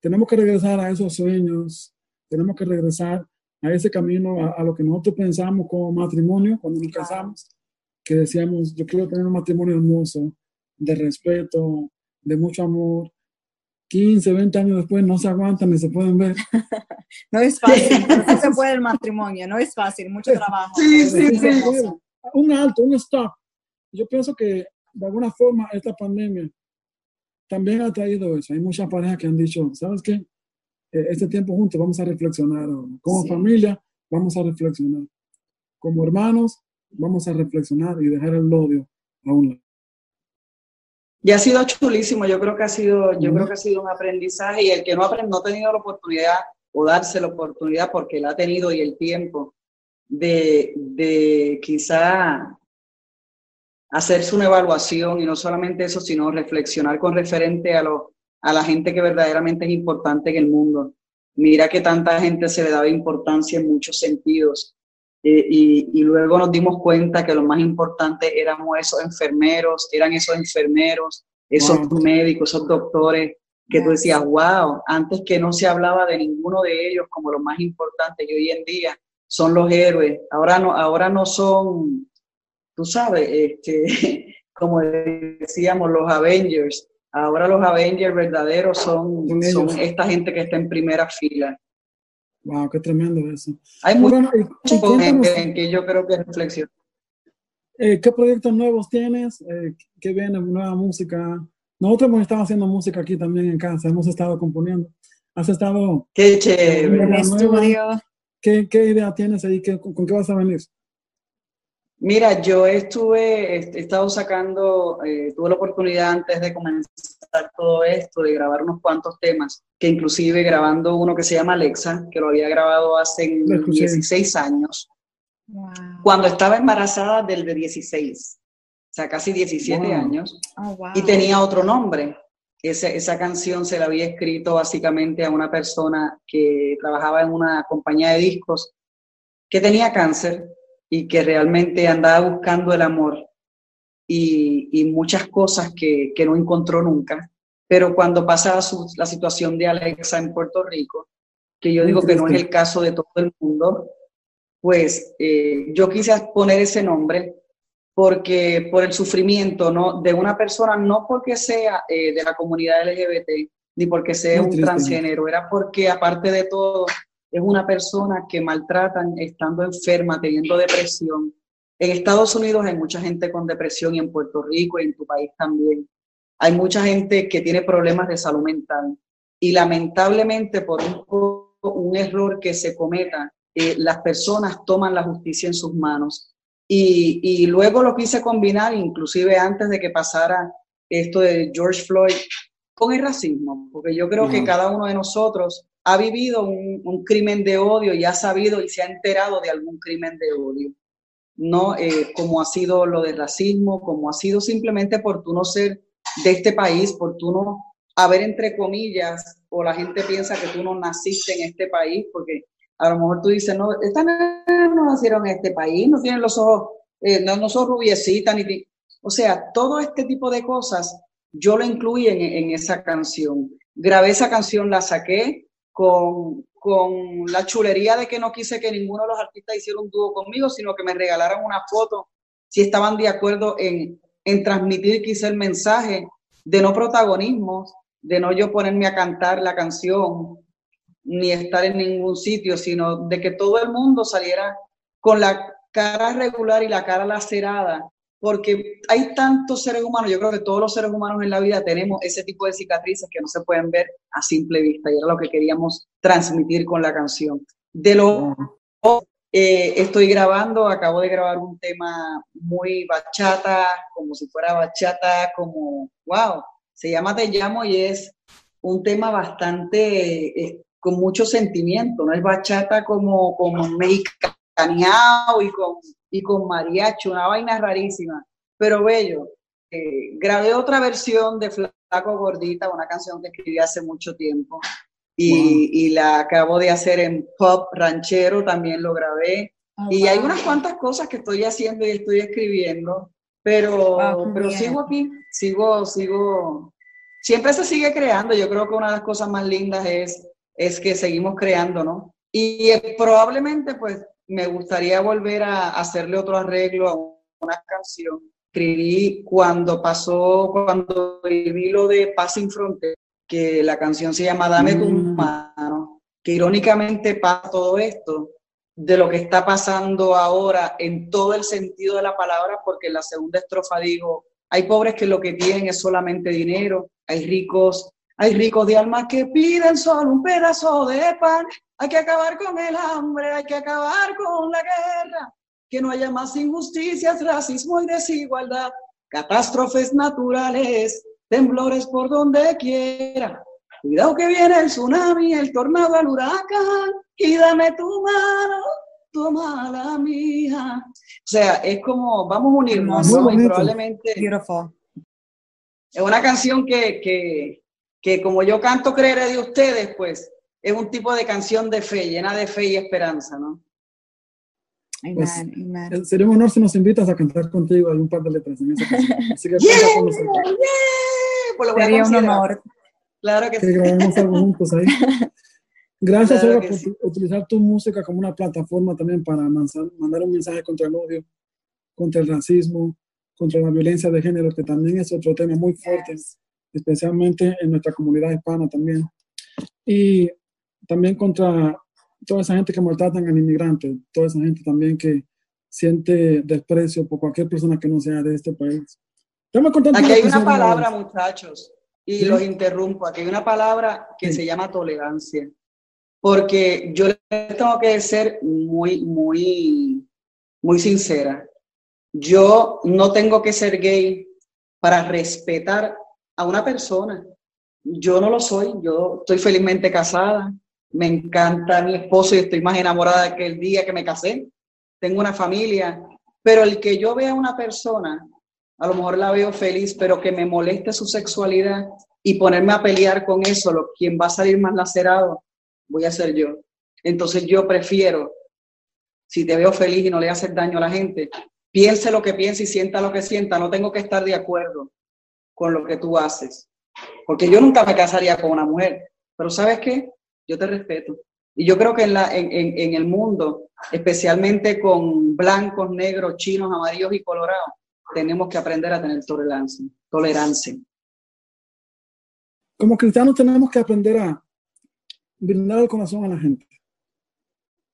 Tenemos que regresar a esos sueños, tenemos que regresar a ese camino, a, lo que nosotros pensamos como matrimonio cuando nos casamos, que decíamos, yo quiero tener un matrimonio hermoso, de respeto, de mucho amor. 15, 20 años después no se aguantan ni se pueden ver. no es fácil, no se puede el matrimonio, no es fácil, mucho trabajo. Sí, sí, sí. Un alto, un stop. Yo pienso que de alguna forma esta pandemia también ha traído eso. Hay muchas parejas que han dicho, ¿sabes qué? Eh, este tiempo juntos vamos a reflexionar. Como familia vamos a reflexionar. Como hermanos vamos a reflexionar y dejar el odio a un lado. Y ha sido chulísimo, yo creo que ha sido, yo creo que ha sido un aprendizaje y el que no, ha, no ha tenido la oportunidad o darse la oportunidad porque la ha tenido y el tiempo de, de quizá hacerse una evaluación y no solamente eso, sino reflexionar con referente a, lo, a la gente que verdaderamente es importante en el mundo. Mira que tanta gente se le daba importancia en muchos sentidos. Eh, y, y, luego nos dimos cuenta que lo más importante éramos esos enfermeros, eran esos enfermeros, esos médicos, esos doctores, que tú decías, wow, antes que no se hablaba de ninguno de ellos como lo más importante, y hoy en día son los héroes, ahora no, ahora no son tú sabes, este, como decíamos, los Avengers. Ahora los Avengers verdaderos son, son esta gente que está en primera fila. Wow, qué tremendo eso. Hay mucha gente en que yo creo que reflexión. Eh, ¿Qué proyectos nuevos tienes? Eh, ¿Qué viene? ¿Nueva música? Nosotros hemos estado haciendo música aquí también en casa, hemos estado componiendo. ¿Has estado? Qué chévere. En estudio. ¿Qué, ¿Qué, idea tienes ahí? ¿Qué, con, ¿Con qué vas a venir? Mira, yo estuve, he estado sacando, eh, tuve la oportunidad antes de comenzar todo esto de grabar unos cuantos temas, que inclusive grabando uno que se llama Alexa, que lo había grabado hace 16 años, cuando estaba embarazada del de 16, o sea, casi 17 años, oh, y tenía otro nombre. Esa, esa canción se la había escrito básicamente a una persona que trabajaba en una compañía de discos que tenía cáncer y que realmente andaba buscando el amor y, y muchas cosas que, que, no encontró nunca. Pero cuando pasa la situación de Alexa en Puerto Rico, que yo digo que no es el caso de todo el mundo, pues eh, yo quise poner ese nombre porque por el sufrimiento ¿no? de una persona, no porque sea eh, de la comunidad LGBT, ni porque sea un transgénero, era porque aparte de todo es una persona que maltratan estando enferma, teniendo depresión. En Estados Unidos hay mucha gente con depresión y en Puerto Rico y en tu país también. Hay mucha gente que tiene problemas de salud mental y lamentablemente por un, error que se cometa, eh, las personas toman la justicia en sus manos. Y, y luego lo quise combinar, inclusive antes de que pasara esto de George Floyd, con el racismo, porque yo creo que cada uno de nosotros ha vivido un, crimen de odio y ha sabido y se ha enterado de algún crimen de odio. No eh, como ha sido lo del racismo, como ha sido simplemente por tú no ser de este país, por tú no haber entre comillas, o la gente piensa que tú no naciste en este país, porque a lo mejor tú dices, no, estas no nacieron en este país, no tienen los ojos, eh, no, no son rubiecitas, ni... O sea, todo este tipo de cosas yo lo incluí en, en esa canción. Grabé esa canción, la saqué, con, con la chulería de que no quise que ninguno de los artistas hiciera un dúo conmigo, sino que me regalaran una foto si estaban de acuerdo en, en transmitir quizá el mensaje de no protagonismo, de no yo ponerme a cantar la canción, ni estar en ningún sitio, sino de que todo el mundo saliera con la cara regular y la cara lacerada porque hay tantos seres humanos, yo creo que todos los seres humanos en la vida tenemos ese tipo de cicatrices que no se pueden ver a simple vista y era lo que queríamos transmitir con la canción. De lo eh, estoy grabando, acabo de grabar un tema muy bachata, como si fuera bachata, como, wow, se llama Te llamo y es un tema bastante, eh, con mucho sentimiento, ¿no? Es bachata como, como mexicaneado y con, y con mariachi, una vaina rarísima, pero bello. Eh, grabé otra versión de Flaco Gordita, una canción que escribí hace mucho tiempo y, la acabo de hacer en pop ranchero, también lo grabé. Ah, y hay unas cuantas cosas que estoy haciendo y estoy escribiendo, pero, ah, pero sigo aquí, sigo, sigo, siempre se sigue creando. Yo creo que una de las cosas más lindas es, es que seguimos creando, ¿no? Y probablemente pues me gustaría volver a hacerle otro arreglo a una canción. Escribí cuando pasó, cuando viví lo de Paz sin Fronteras que la canción se llama Dame tu mm. mano, que irónicamente pasa todo esto de lo que está pasando ahora en todo el sentido de la palabra, porque en la segunda estrofa digo, hay pobres que lo que tienen es solamente dinero, hay ricos, hay ricos de alma que piden solo un pedazo de pan, hay que acabar con el hambre, hay que acabar con la guerra, que no haya más injusticias, racismo y desigualdad, catástrofes naturales, temblores por donde quiera. Cuidado que viene el tsunami, el tornado, el huracán, y dame tu mano, toma la mía. O sea, es como, vamos a unirnos, Y probablemente... Es una canción que, que, que como yo canto Creeré de ustedes, pues es un tipo de canción de fe, llena de fe y esperanza, ¿no? Pues, eh, sería un honor si nos invitas a cantar contigo. Hay un par de letras en esa canción. Así que pues Sería un honor. Claro que, sí. grabemos algo juntos ahí. Gracias, por utilizar tu música como una plataforma también para mandar un mensaje contra el odio, contra el racismo, contra la violencia de género, que también es otro tema muy fuerte, especialmente en nuestra comunidad hispana también. Y también contra toda esa gente que maltratan al inmigrante, toda esa gente también que siente desprecio por cualquier persona que no sea de este país. Aquí hay una palabra, muchachos, y los interrumpo. Aquí hay una palabra que se llama tolerancia. Porque yo tengo que ser muy, muy, muy sincera. Yo no tengo que ser gay para respetar a una persona. Yo no lo soy. Yo estoy felizmente casada. Me encanta mi esposo y estoy más enamorada que el día que me casé. Tengo una familia. Pero el que yo vea a una persona a lo mejor la veo feliz, pero que me moleste su sexualidad y ponerme a pelear con eso, lo, quien va a salir más lacerado, voy a ser yo. Entonces yo prefiero, si te veo feliz y no le haces daño a la gente, piense lo que piense y sienta lo que sienta, no tengo que estar de acuerdo con lo que tú haces. Porque yo nunca me casaría con una mujer, pero ¿sabes qué? Yo te respeto. Y yo creo que en, la, en, en, el mundo, especialmente con blancos, negros, chinos, amarillos y colorados, tenemos que aprender a tener tolerancia. tolerancia. Como cristianos tenemos que aprender a brindar el corazón a la gente.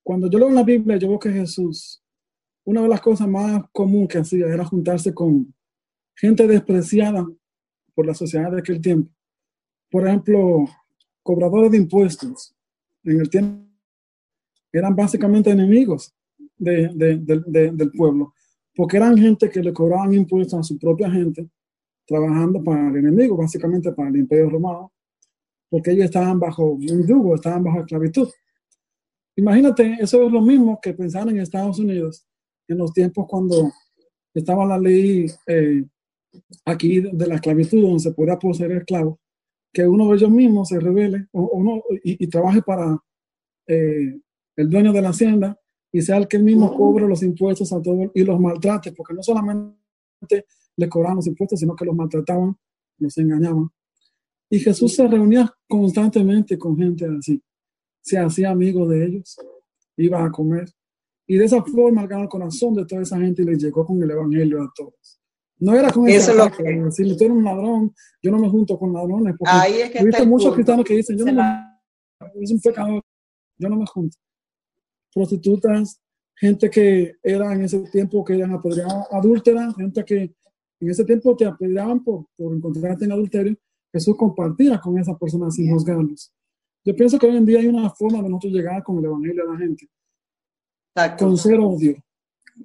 Cuando yo leo en la Biblia, yo veo que Jesús, una de las cosas más comunes que hacía era juntarse con gente despreciada por la sociedad de aquel tiempo. Por ejemplo, cobradores de impuestos en el tiempo eran básicamente enemigos del pueblo porque eran gente que le cobraban impuestos a su propia gente, trabajando para el enemigo, básicamente para el imperio romano, porque ellos estaban bajo un yugo, estaban bajo esclavitud. Imagínate, eso es lo mismo que pensaban en Estados Unidos en los tiempos cuando estaba la ley eh, aquí de la esclavitud, donde se podía poseer esclavos, que uno de ellos mismos se revele uno, y, trabaje para eh, el dueño de la hacienda y sea el que mismo cobre los impuestos a todos y los maltrate, porque no solamente le cobraban los impuestos, sino que los maltrataban, los engañaban. Y Jesús se reunía constantemente con gente así, se hacía amigo de ellos, iba a comer. Y de esa forma ganó el corazón de toda esa gente y le llegó con el evangelio a todos. No era con eso lo que... decirle, tú eres un ladrón, yo no me junto con ladrones. Porque Ahí es que he muchos cristianos que dicen, yo no me, es un pecador, yo no me junto prostitutas, gente que era en ese tiempo que eran apedreadas, adúlteras, gente que en ese tiempo te apedreaban por, por encontrarte en adulterio, Jesús compartía con esas personas sin juzgarlos. Yo pienso que hoy en día hay una forma de nosotros llegar con el evangelio a la gente. Con cero odio.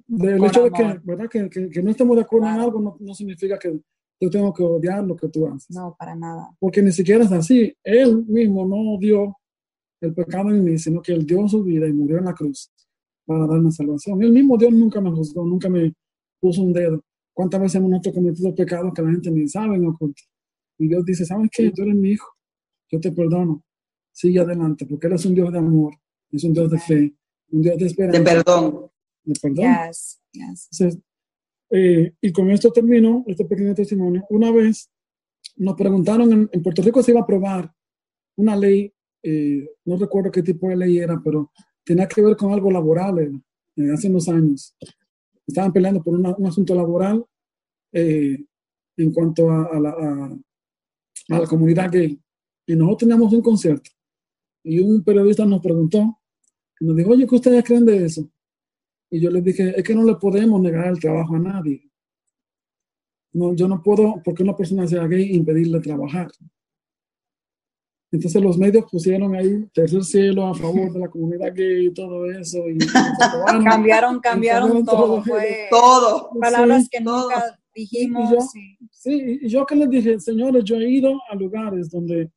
Del hecho de que, ¿verdad? Que, que, no estemos de acuerdo en algo no, no, significa que yo tengo que odiar lo que tú haces. No, para nada. Porque ni siquiera es así. Él mismo no odió el pecado en mí, sino que él dio su vida y murió en la cruz para darme salvación. El mismo Dios nunca me juzgó, nunca me puso un dedo. ¿Cuántas veces hemos nosotros cometido pecados que la gente ni sabe no oculta? Y Dios dice, ¿sabes qué? Tú eres mi hijo, yo te perdono. Sigue adelante, porque Él es un Dios de amor, es un Dios de fe, un Dios de esperanza. De perdón. Perdón. Yes, eh, y con esto termino este pequeño testimonio. Una vez nos preguntaron, en, Puerto Rico se iba a aprobar una ley, eh, no recuerdo qué tipo de ley era, pero tenía que ver con algo laboral eh, hace unos años. Estaban peleando por un asunto laboral en cuanto a, la, a, la, comunidad gay. Y nosotros teníamos un concierto y un periodista nos preguntó, nos dijo, oye, ¿qué ustedes creen de eso? Y yo les dije, es que no le podemos negar el trabajo a nadie. No, yo no puedo, porque una persona sea gay, impedirle trabajar. Entonces los medios pusieron ahí tercer cielo a favor de la comunidad gay y todo eso. Y, cambiaron, cambiaron todo. Fue todo. Palabras que nunca dijimos. Y yo, sí. y yo que les dije, señores, yo he ido a lugares donde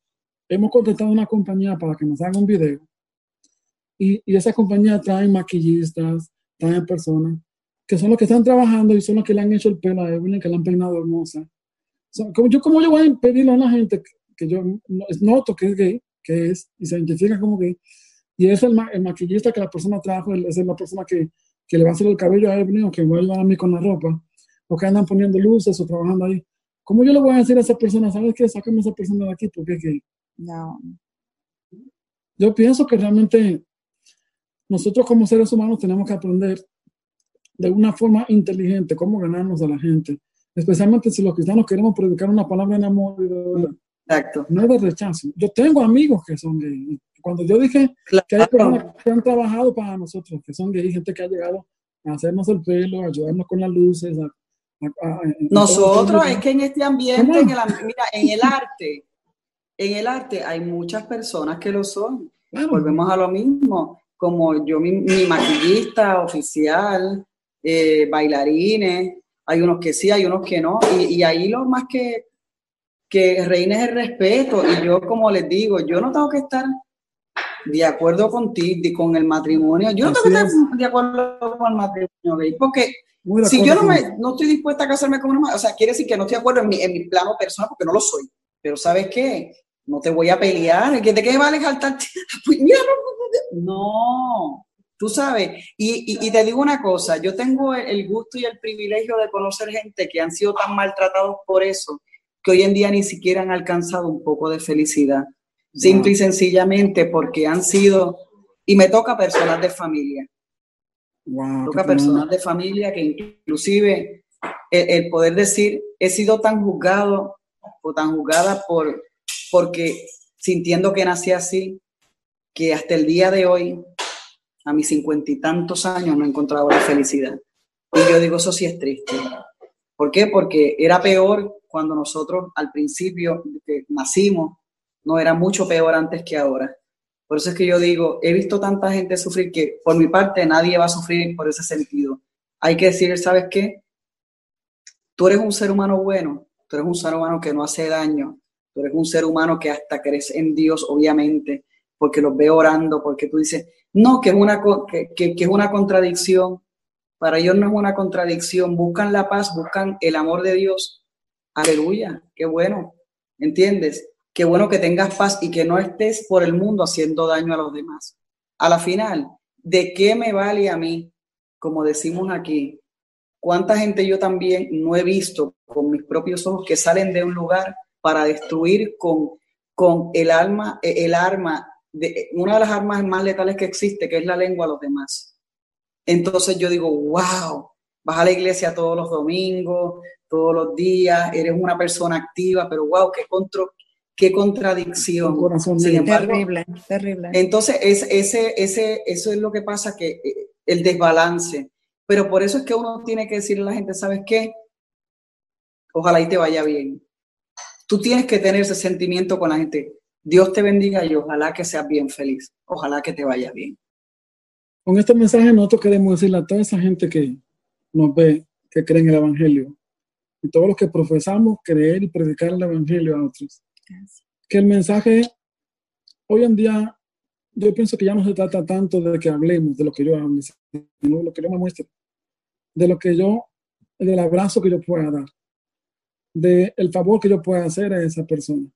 hemos contratado una compañía para que nos haga un video. Y, y esa compañía trae maquillistas, trae personas que son los que están trabajando y son los que le han hecho el pelo a Evelyn, que le han peinado hermosa. como yo, ¿Cómo yo voy a impedirle a la gente que yo noto que es gay, que es, y se identifica como gay, y es el, el maquillista que la persona trajo, es la persona que, que, le va a hacer el cabello a Evelyn o que va a ayudar a mí con la ropa, o que andan poniendo luces o trabajando ahí. ¿Cómo yo le voy a decir a esa persona, sabes qué, sácame a esa persona de aquí porque es gay? No. Yo pienso que realmente nosotros como seres humanos tenemos que aprender de una forma inteligente cómo ganarnos a la gente, especialmente si los cristianos queremos predicar una palabra en amor y de, Exacto. no de rechazo. Yo tengo amigos que son gays. Cuando yo dije que hay personas que han trabajado para nosotros, que son gays, gente que ha llegado a hacernos el pelo, a ayudarnos con las luces. nosotros, es que en este ambiente, en el, mira, en el arte, en el arte hay muchas personas que lo son. Volvemos a lo mismo, como yo, mi, maquillista oficial, eh, bailarines, hay unos que sí, hay unos que no, y, ahí lo más que, que reina es el respeto, y yo como les digo, yo no tengo que estar de acuerdo contigo, con el matrimonio, yo no tengo que estar de acuerdo con el matrimonio porque si yo no, me, no estoy dispuesta a casarme con una o sea, quiere decir que no estoy de acuerdo en mi, en mi plano personal, porque no lo soy, pero ¿sabes qué? No te voy a pelear, ¿de qué vale saltarte? Pues no, tú sabes. Y, te digo una cosa, yo tengo el gusto y el privilegio de conocer gente que han sido tan maltratados por eso, que hoy en día ni siquiera han alcanzado un poco de felicidad. Simple y sencillamente porque han sido, y me toca personas de familia. me toca personas de familia que inclusive el, el poder decir, he sido tan juzgado o tan juzgada por porque sintiendo que nací así, que hasta el día de hoy, a mis cincuenta y tantos años, no he encontrado la felicidad. Y yo digo, eso sí es triste. ¿Por qué? Porque era peor cuando nosotros al principio que nacimos, no era mucho peor antes que ahora. Por eso es que yo digo, he visto tanta gente sufrir que por mi parte nadie va a sufrir por ese sentido. Hay que decir, ¿sabes qué? Tú eres un ser humano bueno, tú eres un ser humano que no hace daño, Tú eres un ser humano que hasta crees en Dios, obviamente, porque los ve orando, porque tú dices, no, que es una, que, que, es una contradicción. Para ellos no es una contradicción. Buscan la paz, buscan el amor de Dios. Aleluya, qué bueno. ¿Entiendes? Qué bueno que tengas paz y que no estés por el mundo haciendo daño a los demás. A la final, ¿de qué me vale a mí? Como decimos aquí, ¿cuánta gente yo también no he visto con mis propios ojos que salen de un lugar para destruir con, con el, alma, e, el arma, de, una de las armas más letales que existe, que es la lengua a los demás. Entonces yo digo, wow, vas a la iglesia todos los domingos, todos los días, eres una persona activa, pero wow, qué, contro, qué contradicción. terrible, terrible. Entonces, es, ese, ese, eso es lo que pasa, que eh, el desbalance. Pero por eso es que uno tiene que decirle a la gente, ¿sabes qué? Ojalá y te vaya bien tú tienes que tener ese sentimiento con la gente. Dios te bendiga y ojalá que seas bien feliz. Ojalá que te vaya bien. Con este mensaje nosotros queremos decirle a toda esa gente que nos ve, que cree en el Evangelio, y todos los que profesamos creer y predicar el Evangelio a otros, que el mensaje hoy en día, yo pienso que ya no se trata tanto de que hablemos de lo que yo hable, sino de lo que yo me muestre, de lo que yo, del abrazo que yo pueda dar, del el favor que yo pueda hacer a esa persona,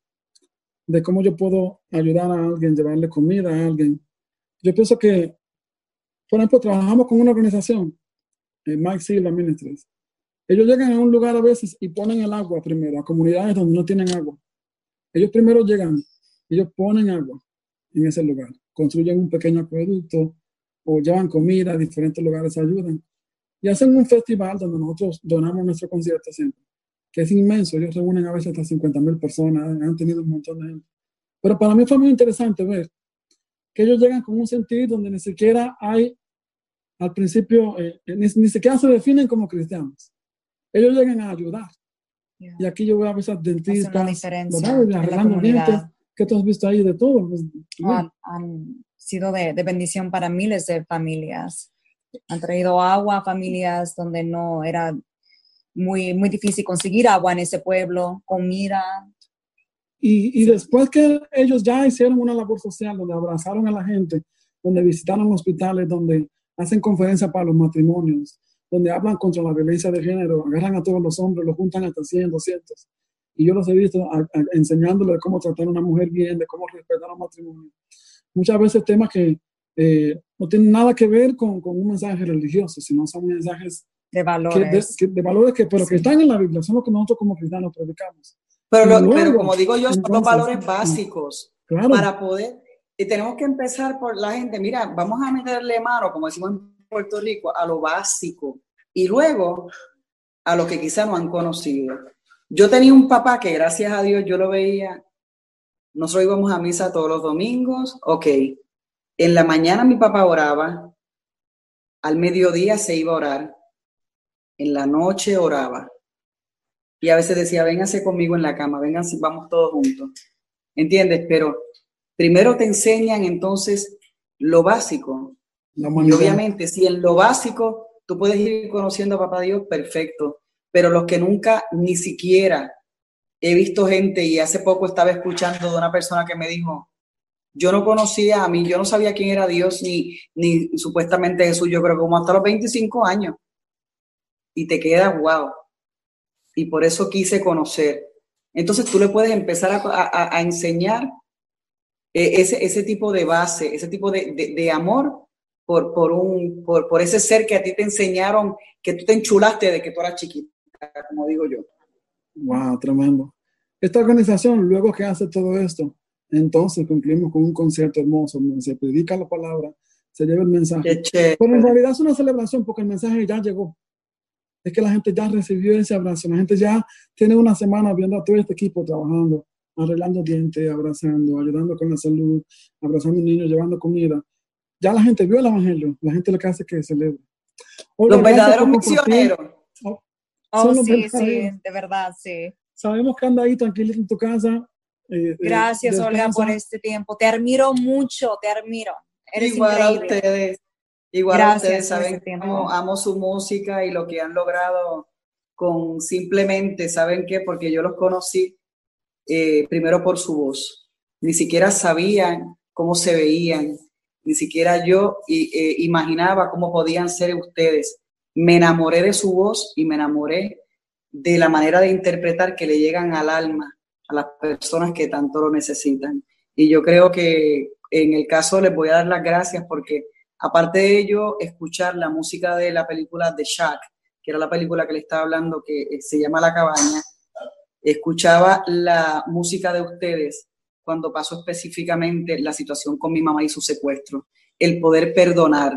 de cómo yo puedo ayudar a alguien, llevarle comida a alguien. Yo pienso que, por ejemplo, trabajamos con una organización, eh, Mike Silva Ministries. Ellos llegan a un lugar a veces y ponen el agua primero, a comunidades donde no tienen agua. Ellos primero llegan, ellos ponen agua en ese lugar, construyen un pequeño acueducto o llevan comida a diferentes lugares, ayudan. Y hacen un festival donde nosotros donamos nuestro concierto siempre que es inmenso. Ellos reúnen a veces hasta 50 mil personas, han tenido un montón de gente. Pero para mí fue muy interesante ver que ellos llegan con un sentido donde ni siquiera hay, al principio, eh, eh, ni, siquiera se definen como cristianos. Ellos llegan a ayudar. Y aquí yo voy a ver esas dentistas, arreglando dientes. ¿Qué tú has visto ahí de todo? Pues, han, han, sido de, de bendición para miles de familias. Han traído agua a familias donde no era muy, muy difícil conseguir agua en ese pueblo, comida. Y, y después que ellos ya hicieron una labor social, donde abrazaron a la gente, donde visitaron hospitales, donde hacen conferencias para los matrimonios, donde hablan contra la violencia de género, agarran a todos los hombres, los juntan hasta 100, 200. Y yo los he visto enseñándoles cómo tratar a una mujer bien, de cómo respetar a matrimonio. Muchas veces temas que eh, no tienen nada que ver con, con, un mensaje religioso, sino son mensajes de valores. Que, de, valores que, pero que están en la Biblia, son los que nosotros como cristianos predicamos. Pero, pero como digo yo, son los valores básicos para poder, y tenemos que empezar por la gente, mira, vamos a meterle mano, como decimos en Puerto Rico, a lo básico y luego a lo que quizá no han conocido. Yo tenía un papá que gracias a Dios yo lo veía, nosotros íbamos a misa todos los domingos, ok, en la mañana mi papá oraba, al mediodía se iba a orar, en la noche oraba. Y a veces decía, véngase conmigo en la cama, vénganse, vamos todos juntos. ¿Entiendes? Pero primero te enseñan entonces lo básico. y obviamente, si en lo básico tú puedes ir conociendo a Papá Dios, perfecto. Pero los que nunca ni siquiera he visto gente, y hace poco estaba escuchando de una persona que me dijo, yo no conocía a mí, yo no sabía quién era Dios, ni, ni supuestamente Jesús, yo creo que como hasta los 25 años y te queda wow. Y por eso quise conocer. Entonces tú le puedes empezar a, enseñar eh, ese, ese, tipo de base, ese tipo de, amor por, por, un, por, por, ese ser que a ti te enseñaron, que tú te enchulaste de que tú eras chiquita, como digo yo. Wow, tremendo. Esta organización, luego que hace todo esto, entonces cumplimos con un concierto hermoso donde se predica la palabra, se lleva el mensaje. Pero en realidad es una celebración porque el mensaje ya llegó es que la gente ya recibió ese abrazo, la gente ya tiene una semana viendo a todo este equipo trabajando, arreglando dientes, abrazando, ayudando con la salud, abrazando niños, llevando comida. Ya la gente vio el evangelio, la gente lo que hace es que celebre. los verdaderos misioneros. Oh, oh sí, sí, de verdad, sí. Sabemos que anda ahí tranquilito en tu casa. Eh, eh, Gracias, Olga, por este tiempo. Te admiro mucho, te admiro. Eres Igual a ustedes. Igual ustedes saben amo su música y lo que han logrado con simplemente, ¿saben qué? Porque yo los conocí eh, primero por su voz. Ni siquiera sabían cómo se veían, ni siquiera yo eh, imaginaba cómo podían ser ustedes. Me enamoré de su voz y me enamoré de la manera de interpretar que le llegan al alma a las personas que tanto lo necesitan. Y yo creo que en el caso les voy a dar las gracias porque Aparte de ello, escuchar la música de la película The Shack, que era la película que le estaba hablando, que eh, se llama La Cabaña, escuchaba la música de ustedes cuando pasó específicamente la situación con mi mamá y su secuestro. El poder perdonar,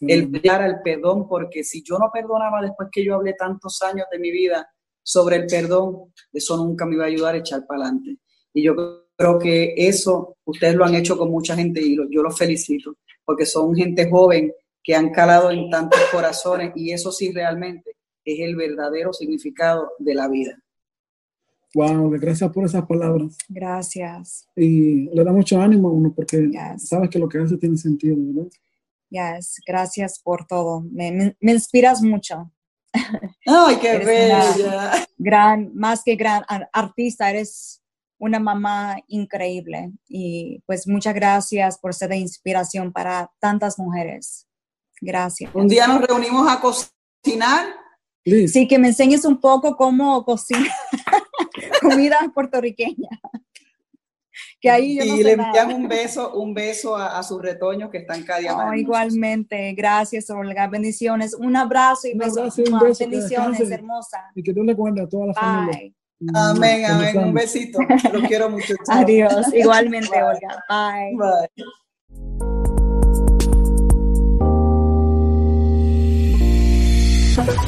el dar al perdón, porque si yo no perdonaba después que yo hablé tantos años de mi vida sobre el perdón, eso nunca me iba a ayudar a echar para adelante. Y yo creo que eso ustedes lo han hecho con mucha gente y yo los felicito porque son gente joven que han calado en tantos corazones y eso sí realmente es el verdadero significado de la vida. Wow, gracias por esas palabras. Gracias. Y le da mucho ánimo a uno porque Yes. sabes que lo que hace tiene sentido, ¿verdad? Yes, gracias por todo. Me, me- me inspiras mucho. Ay, qué Eres bella. Gran, más que gran ar- artista, eres una mamá increíble. Y pues muchas gracias por ser de inspiración para tantas mujeres. Gracias. Un día nos reunimos a cocinar. Liz, Sí, que me enseñes un poco cómo cocinar comida puertorriqueña. Que ahí yo no y sé le envían un beso, un beso a, a sus retoños que están cada día Oh, igualmente, gracias Olga, bendiciones, un abrazo y Un besos, abrazo y un beso, bendiciones, hermosa. y que Dios le guarde a toda la familia. Amén, amén. Un besito. Los quiero mucho. Chao. Adiós, igualmente Bye. Olga. Bye. Bye.